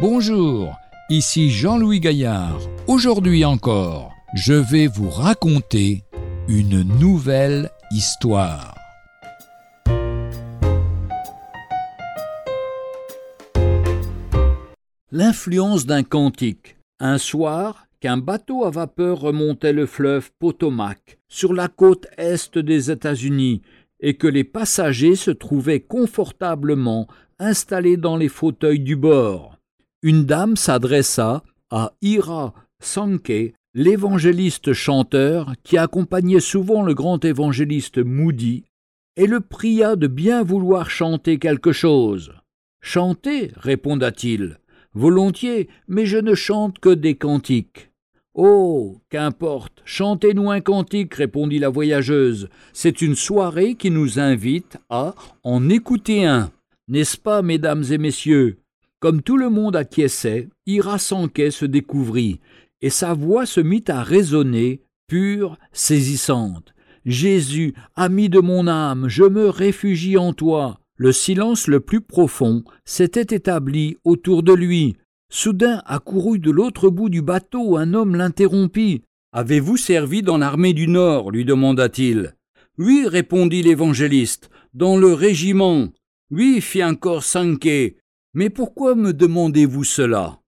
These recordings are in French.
Bonjour, ici Jean-Louis Gaillard. Aujourd'hui encore, je vais vous raconter une nouvelle histoire. L'influence d'un cantique. Un soir, qu'un bateau à vapeur remontait le fleuve Potomac sur la côte est des États-Unis et que les passagers se trouvaient confortablement installés dans les fauteuils du bord. Une dame s'adressa à Ira Sankey, l'évangéliste chanteur qui accompagnait souvent le grand évangéliste Moody, et le pria de bien vouloir chanter quelque chose. Chanter, répondit-il. Volontiers, mais je ne chante que des cantiques. Oh, qu'importe, chantez-nous un cantique, répondit la voyageuse. C'est une soirée qui nous invite à en écouter un. N'est-ce pas, mesdames et messieurs? Comme tout le monde acquiesçait, Ira Sanquet se découvrit, et sa voix se mit à résonner, pure, saisissante. Jésus, ami de mon âme, je me réfugie en toi. Le silence le plus profond s'était établi autour de lui, Soudain accourut de l'autre bout du bateau un homme l'interrompit. Avez-vous servi dans l'armée du Nord? lui demanda-t-il. Oui, répondit l'évangéliste, dans le régiment. Oui, fit encore Sankey. Mais pourquoi me demandez-vous cela?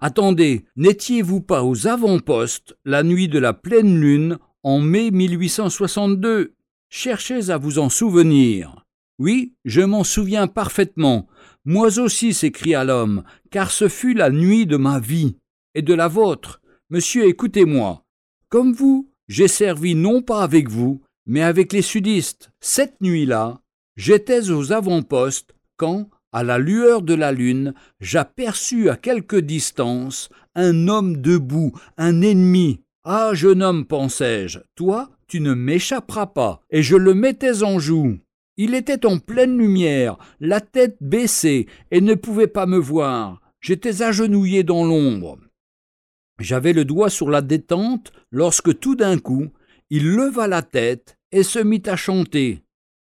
Attendez, n'étiez-vous pas aux avant-postes la nuit de la pleine lune en mai 1862 Cherchez à vous en souvenir. Oui, je m'en souviens parfaitement. Moi aussi, s'écria l'homme, car ce fut la nuit de ma vie et de la vôtre. Monsieur, écoutez-moi. Comme vous, j'ai servi non pas avec vous, mais avec les sudistes. Cette nuit-là, j'étais aux avant-postes quand, à la lueur de la lune, j'aperçus à quelque distance un homme debout, un ennemi. Ah, jeune homme, pensai-je, toi, tu ne m'échapperas pas, et je le mettais en joue. Il était en pleine lumière, la tête baissée, et ne pouvait pas me voir. J'étais agenouillé dans l'ombre. J'avais le doigt sur la détente lorsque tout d'un coup, il leva la tête et se mit à chanter.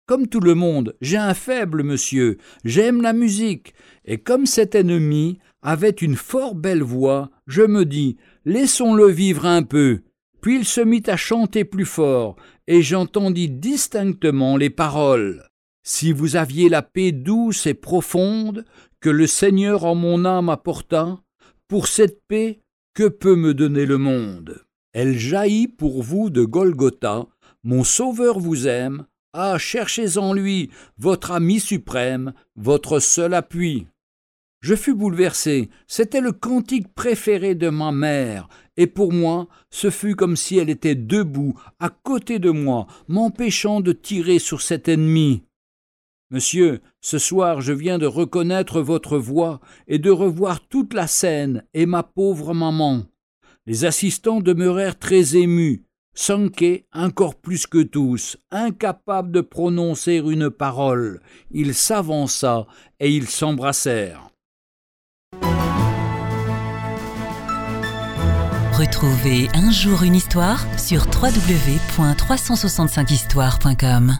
Comme tout le monde, j'ai un faible, monsieur, j'aime la musique, et comme cet ennemi avait une fort belle voix, je me dis, laissons-le vivre un peu. Puis il se mit à chanter plus fort, et j'entendis distinctement les paroles. Si vous aviez la paix douce et profonde que le Seigneur en mon âme apporta, pour cette paix, que peut me donner le monde? Elle jaillit pour vous de Golgotha, mon Sauveur vous aime, ah, cherchez en lui votre ami suprême, votre seul appui. Je fus bouleversé, c'était le cantique préféré de ma mère, et pour moi ce fut comme si elle était debout, à côté de moi, m'empêchant de tirer sur cet ennemi. Monsieur, ce soir je viens de reconnaître votre voix et de revoir toute la scène et ma pauvre maman. Les assistants demeurèrent très émus, Sankey encore plus que tous, incapable de prononcer une parole. Il s'avança et ils s'embrassèrent. Retrouvez un jour une histoire sur www.365histoire.com.